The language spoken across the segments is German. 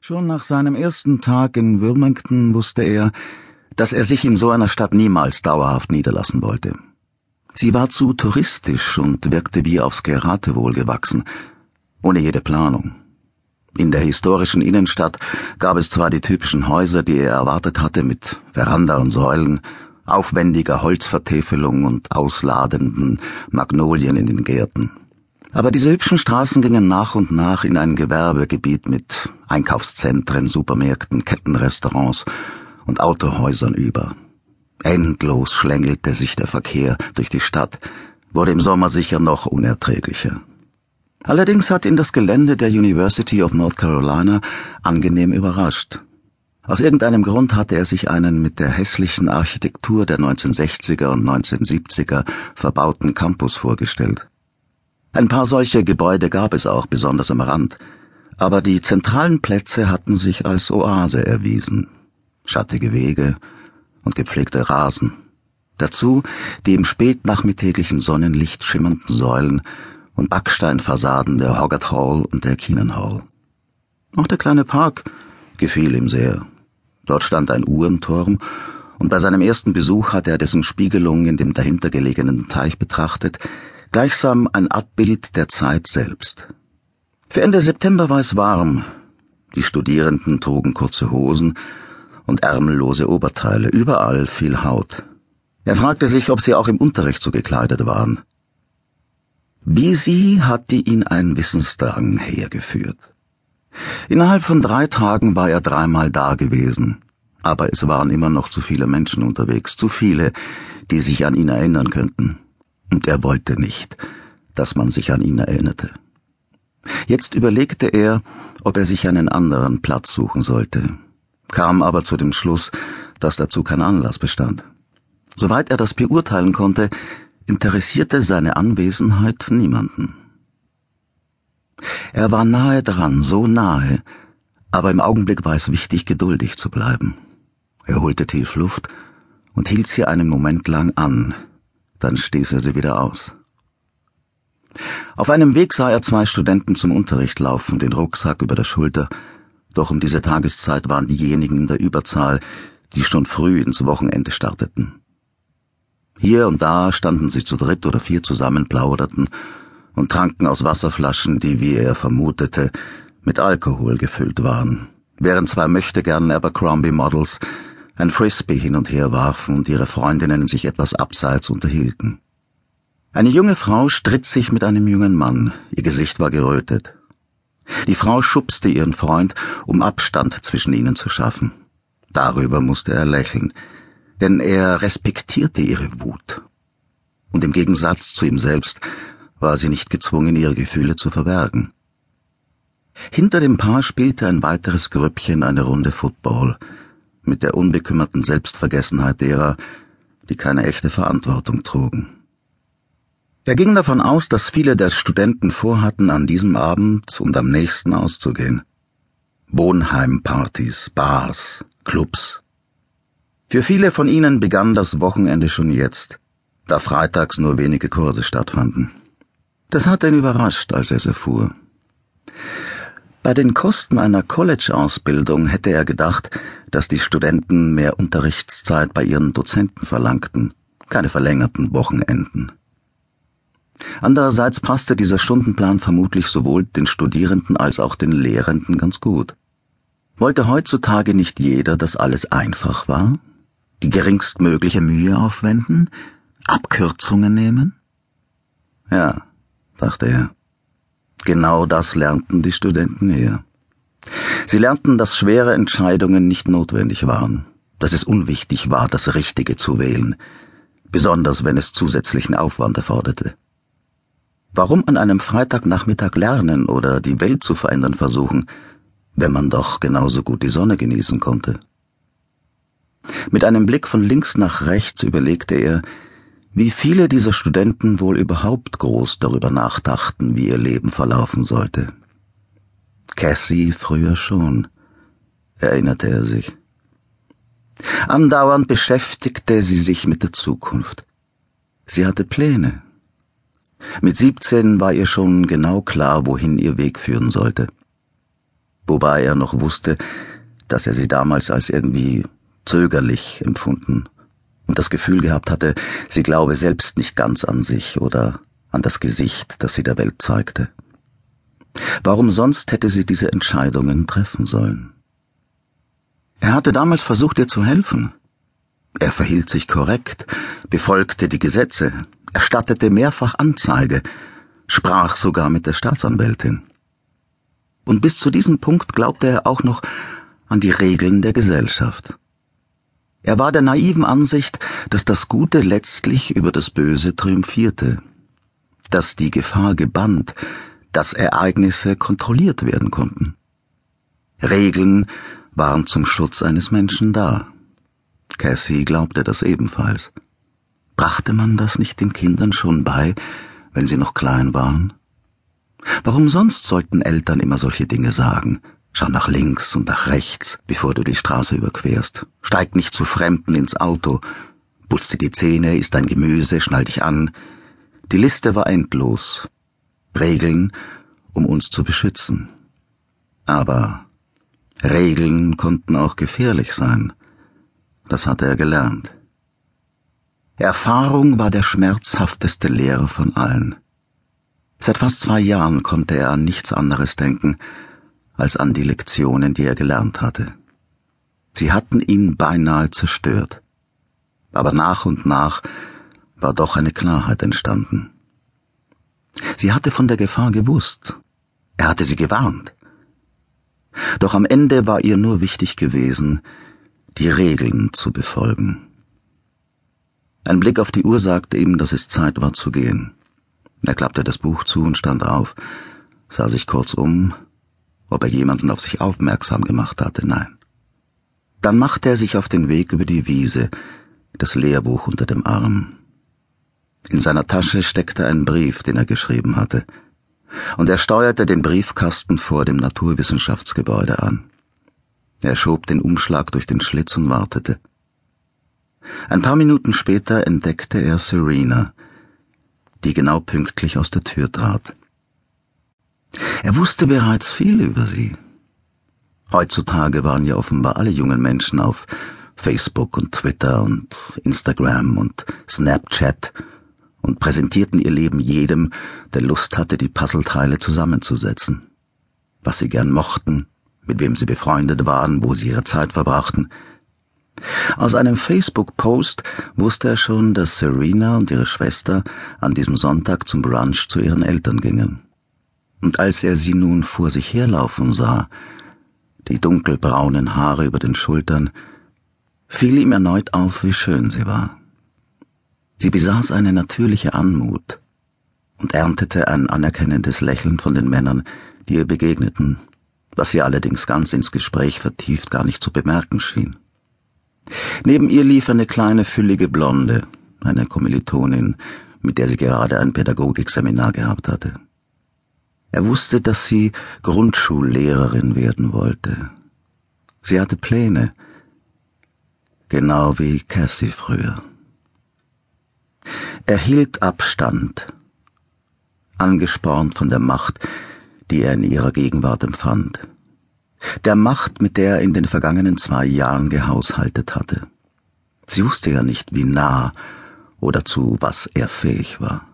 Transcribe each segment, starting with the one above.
Schon nach seinem ersten Tag in Wilmington wusste er, dass er sich in so einer Stadt niemals dauerhaft niederlassen wollte. Sie war zu touristisch und wirkte wie aufs Geratewohl gewachsen, ohne jede Planung. In der historischen Innenstadt gab es zwar die typischen Häuser, die er erwartet hatte, mit Veranda und Säulen, aufwendiger Holzvertäfelung und ausladenden Magnolien in den Gärten. Aber diese hübschen Straßen gingen nach und nach in ein Gewerbegebiet mit Einkaufszentren, Supermärkten, Kettenrestaurants und Autohäusern über. Endlos schlängelte sich der Verkehr durch die Stadt, wurde im Sommer sicher noch unerträglicher. Allerdings hat ihn das Gelände der University of North Carolina angenehm überrascht. Aus irgendeinem Grund hatte er sich einen mit der hässlichen Architektur der 1960er und 1970er verbauten Campus vorgestellt. Ein paar solche Gebäude gab es auch, besonders am Rand, aber die zentralen Plätze hatten sich als Oase erwiesen. Schattige Wege und gepflegte Rasen. Dazu die im spätnachmittäglichen Sonnenlicht schimmernden Säulen und Backsteinfassaden der Hoggart Hall und der Keenan Hall. Auch der kleine Park gefiel ihm sehr. Dort stand ein Uhrenturm, und bei seinem ersten Besuch hatte er dessen Spiegelung in dem dahinter gelegenen Teich betrachtet, gleichsam ein Abbild der Zeit selbst. Für Ende September war es warm. Die Studierenden trugen kurze Hosen und ärmellose Oberteile, überall viel Haut. Er fragte sich, ob sie auch im Unterricht so gekleidet waren. Wie sie hatte ihn ein Wissensdrang hergeführt. Innerhalb von drei Tagen war er dreimal da gewesen, aber es waren immer noch zu viele Menschen unterwegs, zu viele, die sich an ihn erinnern könnten und er wollte nicht, dass man sich an ihn erinnerte. Jetzt überlegte er, ob er sich einen anderen Platz suchen sollte, kam aber zu dem Schluss, dass dazu kein Anlass bestand. Soweit er das beurteilen konnte, interessierte seine Anwesenheit niemanden. Er war nahe dran, so nahe, aber im Augenblick war es wichtig, geduldig zu bleiben. Er holte tief Luft und hielt sie einen Moment lang an, dann stieß er sie wieder aus. Auf einem Weg sah er zwei Studenten zum Unterricht laufen, den Rucksack über der Schulter, doch um diese Tageszeit waren diejenigen in der Überzahl, die schon früh ins Wochenende starteten. Hier und da standen sie zu dritt oder vier zusammen, plauderten und tranken aus Wasserflaschen, die, wie er vermutete, mit Alkohol gefüllt waren, während zwei möchtegern Abercrombie Models ein Frisbee hin und her warfen und ihre Freundinnen sich etwas abseits unterhielten. Eine junge Frau stritt sich mit einem jungen Mann, ihr Gesicht war gerötet. Die Frau schubste ihren Freund, um Abstand zwischen ihnen zu schaffen. Darüber musste er lächeln, denn er respektierte ihre Wut. Und im Gegensatz zu ihm selbst war sie nicht gezwungen, ihre Gefühle zu verbergen. Hinter dem Paar spielte ein weiteres Grüppchen eine Runde Football, mit der unbekümmerten Selbstvergessenheit derer, die keine echte Verantwortung trugen. Er ging davon aus, dass viele der Studenten vorhatten, an diesem Abend und am nächsten auszugehen. Wohnheimpartys, Bars, Clubs. Für viele von ihnen begann das Wochenende schon jetzt, da freitags nur wenige Kurse stattfanden. Das hat ihn überrascht, als er es erfuhr. Bei den Kosten einer College-Ausbildung hätte er gedacht, dass die Studenten mehr Unterrichtszeit bei ihren Dozenten verlangten, keine verlängerten Wochenenden. Andererseits passte dieser Stundenplan vermutlich sowohl den Studierenden als auch den Lehrenden ganz gut. Wollte heutzutage nicht jeder, dass alles einfach war? Die geringstmögliche Mühe aufwenden? Abkürzungen nehmen? Ja, dachte er. Genau das lernten die Studenten hier. Sie lernten, dass schwere Entscheidungen nicht notwendig waren, dass es unwichtig war, das Richtige zu wählen, besonders wenn es zusätzlichen Aufwand erforderte. Warum an einem Freitagnachmittag lernen oder die Welt zu verändern versuchen, wenn man doch genauso gut die Sonne genießen konnte? Mit einem Blick von links nach rechts überlegte er, wie viele dieser Studenten wohl überhaupt groß darüber nachdachten, wie ihr Leben verlaufen sollte. Cassie früher schon, erinnerte er sich. Andauernd beschäftigte sie sich mit der Zukunft. Sie hatte Pläne. Mit siebzehn war ihr schon genau klar, wohin ihr Weg führen sollte. wobei er noch wusste, dass er sie damals als irgendwie zögerlich empfunden und das Gefühl gehabt hatte, sie glaube selbst nicht ganz an sich oder an das Gesicht, das sie der Welt zeigte. Warum sonst hätte sie diese Entscheidungen treffen sollen? Er hatte damals versucht, ihr zu helfen. Er verhielt sich korrekt, befolgte die Gesetze, erstattete mehrfach Anzeige, sprach sogar mit der Staatsanwältin. Und bis zu diesem Punkt glaubte er auch noch an die Regeln der Gesellschaft. Er war der naiven Ansicht, dass das Gute letztlich über das Böse triumphierte, dass die Gefahr gebannt, dass Ereignisse kontrolliert werden konnten. Regeln waren zum Schutz eines Menschen da. Cassie glaubte das ebenfalls. Brachte man das nicht den Kindern schon bei, wenn sie noch klein waren? Warum sonst sollten Eltern immer solche Dinge sagen? Schau nach links und nach rechts, bevor du die Straße überquerst. Steig nicht zu Fremden ins Auto. Putz dir die Zähne, isst dein Gemüse, schnall dich an. Die Liste war endlos. Regeln, um uns zu beschützen. Aber Regeln konnten auch gefährlich sein. Das hatte er gelernt. Erfahrung war der schmerzhafteste Lehrer von allen. Seit fast zwei Jahren konnte er an nichts anderes denken, als an die Lektionen, die er gelernt hatte. Sie hatten ihn beinahe zerstört. Aber nach und nach war doch eine Klarheit entstanden. Sie hatte von der Gefahr gewusst. Er hatte sie gewarnt. Doch am Ende war ihr nur wichtig gewesen, die Regeln zu befolgen. Ein Blick auf die Uhr sagte ihm, dass es Zeit war zu gehen. Er klappte das Buch zu und stand auf, sah sich kurz um ob er jemanden auf sich aufmerksam gemacht hatte, nein. Dann machte er sich auf den Weg über die Wiese, das Lehrbuch unter dem Arm. In seiner Tasche steckte ein Brief, den er geschrieben hatte, und er steuerte den Briefkasten vor dem Naturwissenschaftsgebäude an. Er schob den Umschlag durch den Schlitz und wartete. Ein paar Minuten später entdeckte er Serena, die genau pünktlich aus der Tür trat. Er wusste bereits viel über sie. Heutzutage waren ja offenbar alle jungen Menschen auf Facebook und Twitter und Instagram und Snapchat und präsentierten ihr Leben jedem, der Lust hatte, die Puzzleteile zusammenzusetzen. Was sie gern mochten, mit wem sie befreundet waren, wo sie ihre Zeit verbrachten. Aus einem Facebook-Post wusste er schon, dass Serena und ihre Schwester an diesem Sonntag zum Brunch zu ihren Eltern gingen und als er sie nun vor sich herlaufen sah, die dunkelbraunen Haare über den Schultern, fiel ihm erneut auf, wie schön sie war. Sie besaß eine natürliche Anmut und erntete ein anerkennendes Lächeln von den Männern, die ihr begegneten, was sie allerdings ganz ins Gespräch vertieft gar nicht zu bemerken schien. Neben ihr lief eine kleine, füllige Blonde, eine Kommilitonin, mit der sie gerade ein Pädagogikseminar gehabt hatte. Er wusste, dass sie Grundschullehrerin werden wollte. Sie hatte Pläne, genau wie Cassie früher. Er hielt Abstand, angespornt von der Macht, die er in ihrer Gegenwart empfand. Der Macht, mit der er in den vergangenen zwei Jahren gehaushaltet hatte. Sie wusste ja nicht, wie nah oder zu was er fähig war.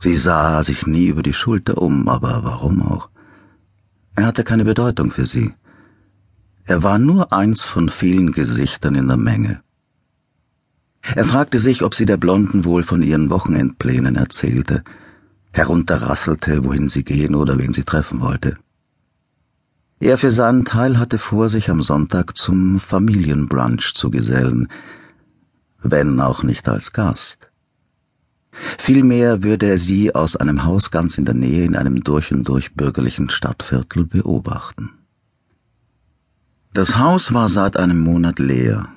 Sie sah sich nie über die Schulter um, aber warum auch? Er hatte keine Bedeutung für sie. Er war nur eins von vielen Gesichtern in der Menge. Er fragte sich, ob sie der Blonden wohl von ihren Wochenendplänen erzählte, herunterrasselte, wohin sie gehen oder wen sie treffen wollte. Er für seinen Teil hatte vor, sich am Sonntag zum Familienbrunch zu gesellen, wenn auch nicht als Gast. Vielmehr würde er sie aus einem Haus ganz in der Nähe in einem durch und durch bürgerlichen Stadtviertel beobachten. Das Haus war seit einem Monat leer.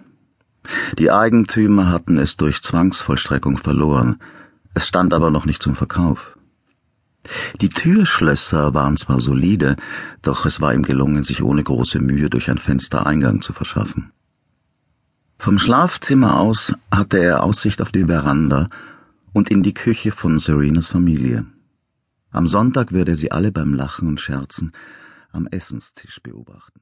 Die Eigentümer hatten es durch Zwangsvollstreckung verloren, es stand aber noch nicht zum Verkauf. Die Türschlösser waren zwar solide, doch es war ihm gelungen, sich ohne große Mühe durch ein Fenster Eingang zu verschaffen. Vom Schlafzimmer aus hatte er Aussicht auf die Veranda und in die Küche von Serenas Familie. Am Sonntag würde er sie alle beim Lachen und Scherzen am Essenstisch beobachten.